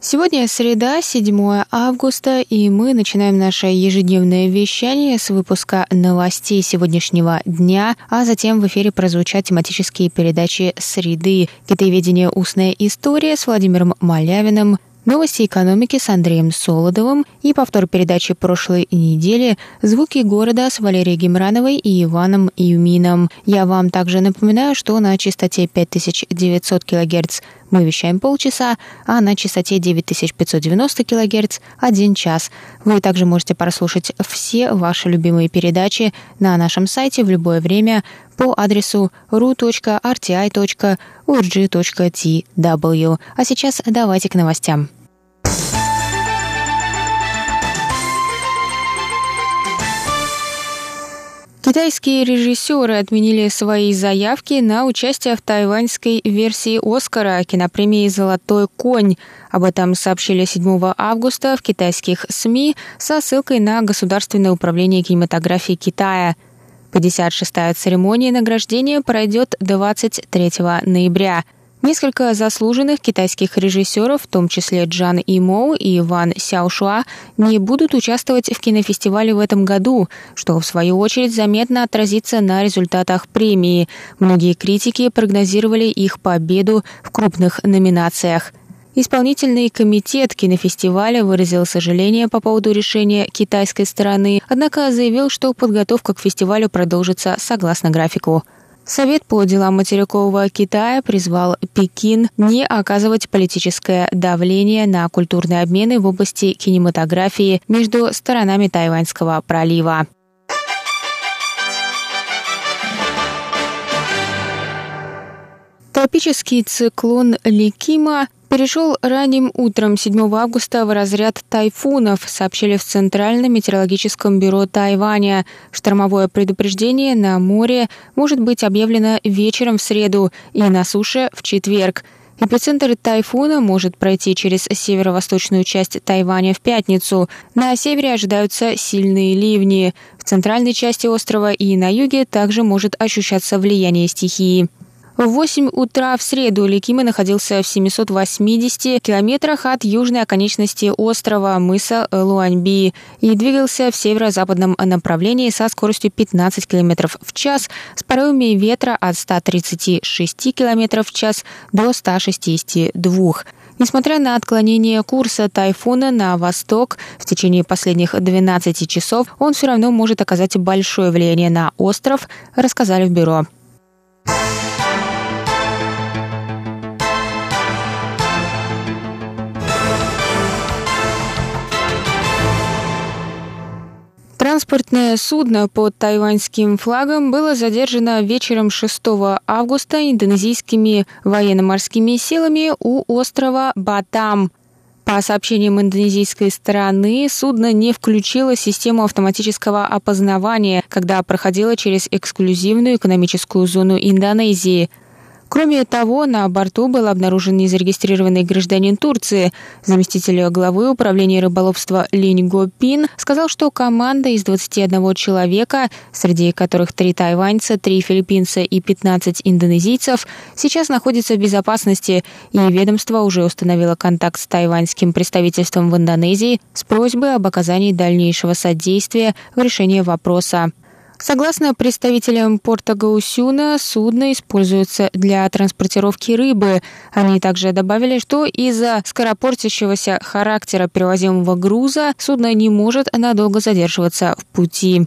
Сегодня среда, 7 августа, и мы начинаем наше ежедневное вещание с выпуска новостей сегодняшнего дня, а затем в эфире прозвучат тематические передачи «Среды», «Китаеведение. Устная история» с Владимиром Малявиным, Новости экономики с Андреем Солодовым и повтор передачи прошлой недели «Звуки города» с Валерией Гемрановой и Иваном Юмином. Я вам также напоминаю, что на частоте 5900 кГц мы вещаем полчаса, а на частоте 9590 кГц – один час. Вы также можете прослушать все ваши любимые передачи на нашем сайте в любое время по адресу ru.rti.org.tw. А сейчас давайте к новостям. Китайские режиссеры отменили свои заявки на участие в тайваньской версии «Оскара» кинопремии «Золотой конь». Об этом сообщили 7 августа в китайских СМИ со ссылкой на Государственное управление кинематографии Китая. 56-я церемония награждения пройдет 23 ноября – Несколько заслуженных китайских режиссеров, в том числе Джан Имоу и Ван Сяошуа, не будут участвовать в кинофестивале в этом году, что в свою очередь заметно отразится на результатах премии. Многие критики прогнозировали их победу в крупных номинациях. Исполнительный комитет кинофестиваля выразил сожаление по поводу решения китайской стороны, однако заявил, что подготовка к фестивалю продолжится согласно графику. Совет по делам материкового Китая призвал Пекин не оказывать политическое давление на культурные обмены в области кинематографии между сторонами Тайваньского пролива. Тропический циклон Ликима перешел ранним утром 7 августа в разряд тайфунов, сообщили в Центральном метеорологическом бюро Тайваня. Штормовое предупреждение на море может быть объявлено вечером в среду и на суше в четверг. Эпицентр тайфуна может пройти через северо-восточную часть Тайваня в пятницу. На севере ожидаются сильные ливни. В центральной части острова и на юге также может ощущаться влияние стихии. В 8 утра в среду Ликима находился в 780 километрах от южной оконечности острова мыса Луаньби и двигался в северо-западном направлении со скоростью 15 км в час с порывами ветра от 136 км в час до 162 Несмотря на отклонение курса тайфуна на восток в течение последних 12 часов, он все равно может оказать большое влияние на остров, рассказали в бюро. Транспортное судно под тайваньским флагом было задержано вечером 6 августа индонезийскими военно-морскими силами у острова Батам. По сообщениям индонезийской стороны, судно не включило систему автоматического опознавания, когда проходило через эксклюзивную экономическую зону Индонезии – Кроме того, на борту был обнаружен незарегистрированный гражданин Турции. Заместитель главы управления рыболовства Линь Гопин сказал, что команда из 21 человека, среди которых три тайваньца, три филиппинца и 15 индонезийцев, сейчас находится в безопасности, и ведомство уже установило контакт с тайваньским представительством в Индонезии с просьбой об оказании дальнейшего содействия в решении вопроса. Согласно представителям порта Гаусюна, судно используется для транспортировки рыбы. Они также добавили, что из-за скоропортящегося характера перевозимого груза судно не может надолго задерживаться в пути.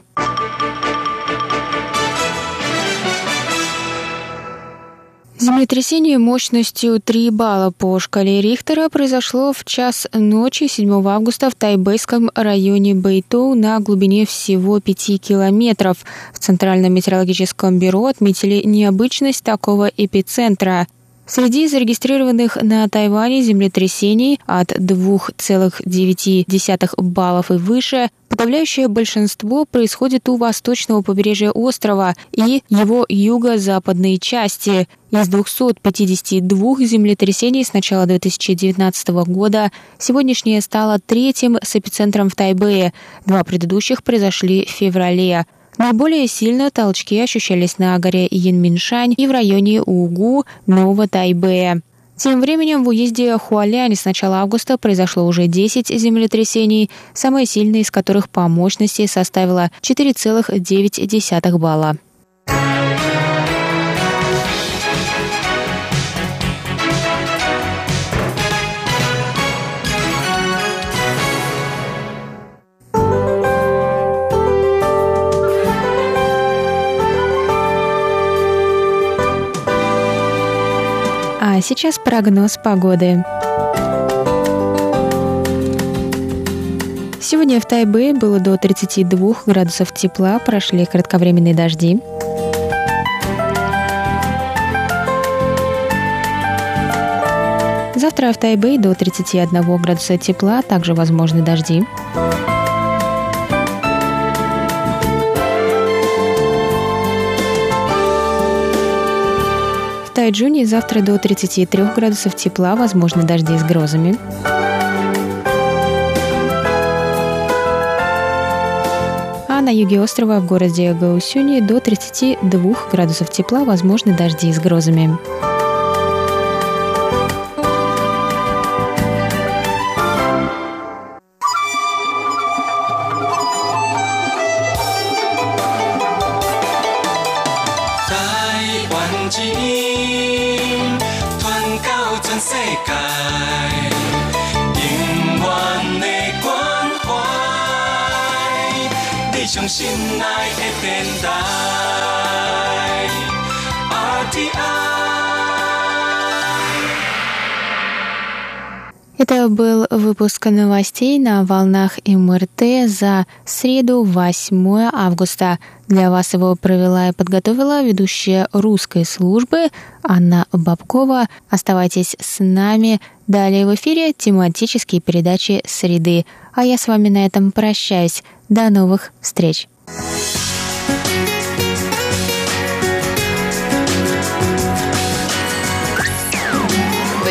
Землетрясение мощностью 3 балла по шкале Рихтера произошло в час ночи 7 августа в тайбэйском районе Бэйтоу на глубине всего 5 километров. В Центральном метеорологическом бюро отметили необычность такого эпицентра. Среди зарегистрированных на Тайване землетрясений от 2,9 баллов и выше подавляющее большинство происходит у восточного побережья острова и его юго-западной части. Из 252 землетрясений с начала 2019 года сегодняшнее стало третьим с эпицентром в Тайбэе. Два предыдущих произошли в феврале. Наиболее сильно толчки ощущались на горе Янминшань и в районе Угу, Нового Тайбэя. Тем временем в уезде Хуалянь с начала августа произошло уже 10 землетрясений, самое сильное из которых по мощности составило 4,9 балла. Сейчас прогноз погоды. Сегодня в Тайбе было до 32 градусов тепла, прошли кратковременные дожди. Завтра в Тайбе до 31 градуса тепла, также возможны дожди. Тайджуне завтра до 33 градусов тепла, возможны дожди с грозами. А на юге острова в городе Гаусюни до 32 градусов тепла, возможны дожди с грозами. 全世界因阮的关怀你将心内的等待 Это был выпуск новостей на волнах МРТ за среду 8 августа. Для вас его провела и подготовила ведущая русской службы Анна Бабкова. Оставайтесь с нами. Далее в эфире тематические передачи «Среды». А я с вами на этом прощаюсь. До новых встреч.